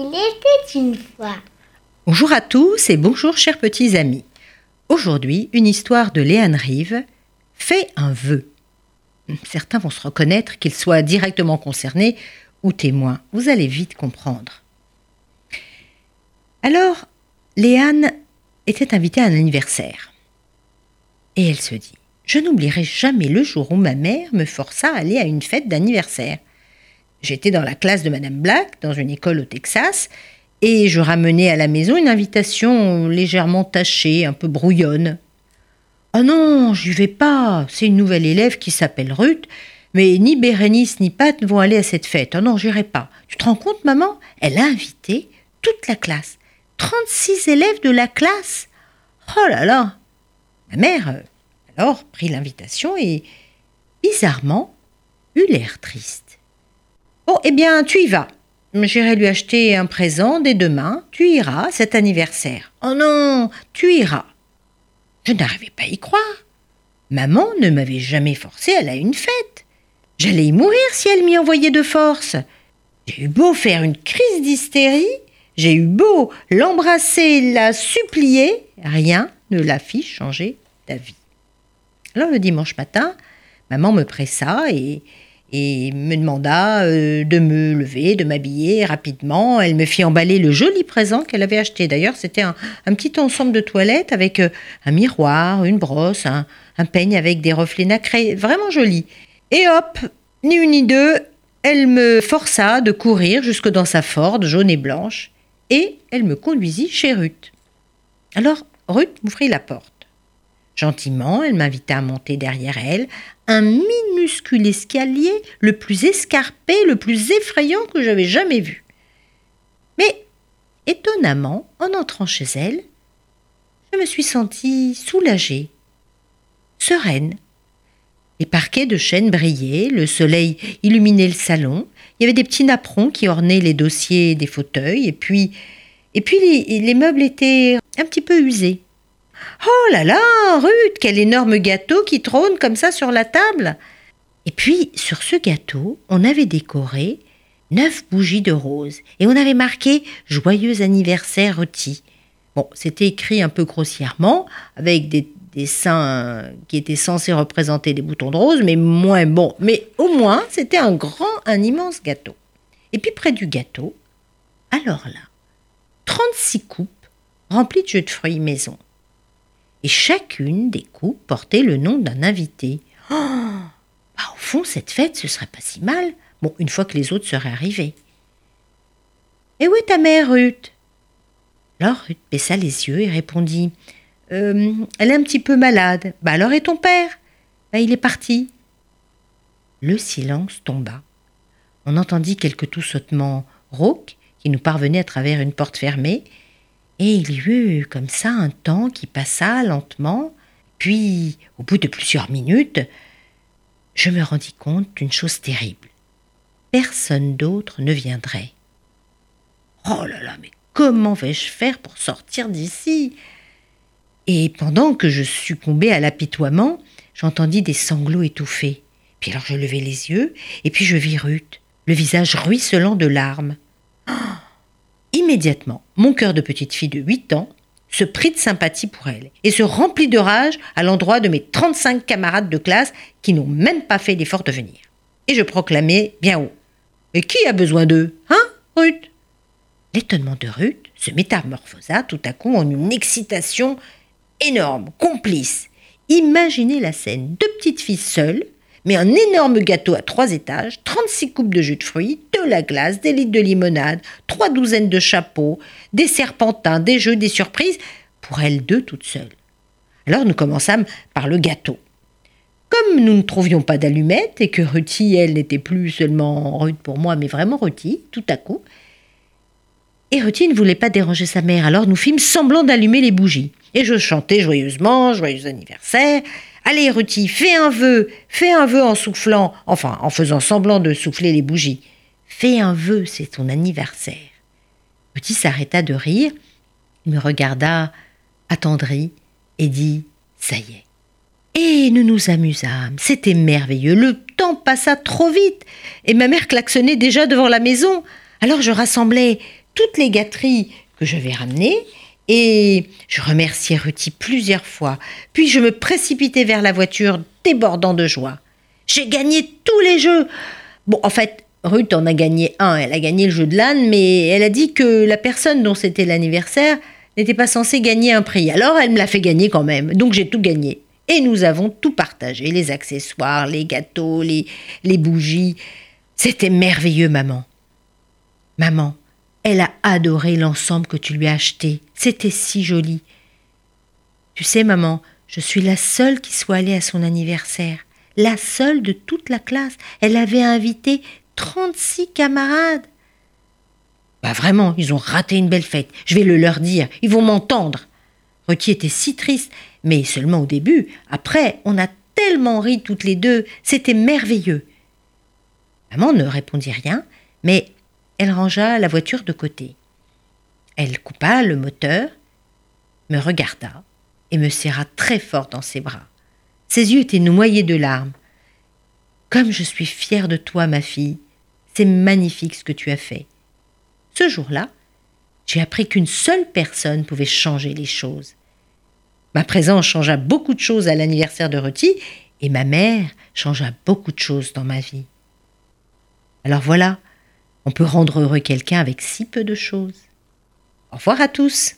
Il était une fois. Bonjour à tous et bonjour chers petits amis. Aujourd'hui, une histoire de Léane Rive fait un vœu. Certains vont se reconnaître qu'ils soient directement concernés ou témoins. Vous allez vite comprendre. Alors, Léane était invitée à un anniversaire. Et elle se dit Je n'oublierai jamais le jour où ma mère me força à aller à une fête d'anniversaire. J'étais dans la classe de Madame Black, dans une école au Texas, et je ramenais à la maison une invitation légèrement tachée, un peu brouillonne. Oh non, j'y vais pas, c'est une nouvelle élève qui s'appelle Ruth, mais ni Bérénice ni Pat ne vont aller à cette fête. Oh non, j'irai pas. Tu te rends compte, maman? Elle a invité toute la classe. 36 élèves de la classe. Oh là là Ma mère, euh, alors, prit l'invitation et, bizarrement, eut l'air triste. Bon, eh bien, tu y vas. J'irai lui acheter un présent dès demain. Tu iras cet anniversaire. Oh non, tu iras. Je n'arrivais pas à y croire. Maman ne m'avait jamais forcé à aller à une fête. J'allais y mourir si elle m'y envoyait de force. J'ai eu beau faire une crise d'hystérie, j'ai eu beau l'embrasser, la supplier, rien ne la fit changer d'avis. Alors le dimanche matin, maman me pressa et, et me demanda euh, de me lever, de m'habiller rapidement. Elle me fit emballer le joli présent qu'elle avait acheté. D'ailleurs, c'était un, petit ensemble de toilettes avec euh, un miroir, une brosse, un, peigne avec des reflets nacrés, vraiment joli. Et hop, ni une ni deux, elle me força de courir jusque dans sa Ford jaune et blanche, et elle me conduisit chez Ruth. Alors Ruth m'ouvrit la porte. Gentiment, elle m'invita à monter derrière elle un minuscule escalier, le plus escarpé, le plus effrayant que j'avais jamais vu. Mais, étonnamment, en entrant chez elle, je me suis sentie soulagée, sereine. Les parquets de chêne brillaient, le soleil illuminait le salon, il y avait des petits napperons qui ornaient les dossiers des fauteuils, et puis, et puis les, les meubles étaient un petit peu usés. Oh là là, Ruth, quel énorme gâteau qui trône comme ça sur la table. Et puis, sur ce gâteau, on avait décoré neuf bougies de rose et on avait marqué Joyeux anniversaire Ruthie. Bon, c'était écrit un peu grossièrement, avec des dessins qui étaient censés représenter des boutons de rose, mais moins bon. Mais au moins, c'était un grand, un immense gâteau. Et puis près du gâteau, alors là, 36 coupes remplies de jus de fruits maison et chacune des coupes portait le nom d'un invité. Oh bah, Au fond, cette fête, ce serait pas si mal, bon, une fois que les autres seraient arrivés. Et où est ta mère, Ruth Alors Ruth baissa les yeux et répondit euh, Elle est un petit peu malade. Bah alors et ton père? Bah il est parti. Le silence tomba. On entendit quelques tout-sautements rauques qui nous parvenaient à travers une porte fermée, et il y eut comme ça un temps qui passa lentement, puis, au bout de plusieurs minutes, je me rendis compte d'une chose terrible. Personne d'autre ne viendrait. Oh là là, mais comment vais-je faire pour sortir d'ici? Et pendant que je succombais à l'apitoiement, j'entendis des sanglots étouffés. Puis alors je levai les yeux, et puis je vis Ruth, le visage ruisselant de larmes. Immédiatement, mon cœur de petite fille de 8 ans se prit de sympathie pour elle et se remplit de rage à l'endroit de mes 35 camarades de classe qui n'ont même pas fait l'effort de venir. Et je proclamai bien haut Mais qui a besoin d'eux Hein, Ruth? L'étonnement de Ruth se métamorphosa tout à coup en une excitation énorme, complice. Imaginez la scène deux petites filles seules, mais un énorme gâteau à trois étages, 36 coupes de jus de fruits, de la glace, des litres de limonade, trois douzaines de chapeaux, des serpentins, des jeux, des surprises, pour elles deux toutes seules. Alors nous commençâmes par le gâteau. Comme nous ne trouvions pas d'allumettes et que Ruthie, elle, n'était plus seulement Ruth pour moi, mais vraiment Ruthie, tout à coup, et Ruthie ne voulait pas déranger sa mère, alors nous fîmes semblant d'allumer les bougies. Et je chantais joyeusement, joyeux anniversaire, Allez, Ruthie, fais un vœu, fais un vœu en soufflant, enfin en faisant semblant de souffler les bougies. Fais un vœu, c'est ton anniversaire. Ruthie s'arrêta de rire, me regarda attendri et dit Ça y est. Et nous nous amusâmes, c'était merveilleux, le temps passa trop vite, et ma mère klaxonnait déjà devant la maison. Alors je rassemblai toutes les gâteries que je vais ramener et je remerciais Ruti plusieurs fois. Puis je me précipitais vers la voiture, débordant de joie. J'ai gagné tous les jeux. Bon, en fait, Ruth en a gagné un. Elle a gagné le jeu de l'âne, mais elle a dit que la personne dont c'était l'anniversaire n'était pas censée gagner un prix. Alors elle me l'a fait gagner quand même. Donc j'ai tout gagné. Et nous avons tout partagé les accessoires, les gâteaux, les bougies. C'était merveilleux, maman. Maman, elle a adoré l'ensemble que tu lui as acheté. C'était si joli. Tu sais, maman, je suis la seule qui soit allée à son anniversaire. La seule de toute la classe. Elle avait invité 36 camarades. Bah vraiment, ils ont raté une belle fête. Je vais le leur dire. Ils vont m'entendre. Ruti était si triste, mais seulement au début. Après, on a tellement ri toutes les deux. C'était merveilleux. Maman ne répondit rien, mais elle rangea la voiture de côté. Elle coupa le moteur, me regarda et me serra très fort dans ses bras. Ses yeux étaient noyés de larmes. Comme je suis fière de toi, ma fille. C'est magnifique ce que tu as fait. Ce jour-là, j'ai appris qu'une seule personne pouvait changer les choses. Ma présence changea beaucoup de choses à l'anniversaire de Ruti et ma mère changea beaucoup de choses dans ma vie. Alors voilà, on peut rendre heureux quelqu'un avec si peu de choses. Au revoir à tous.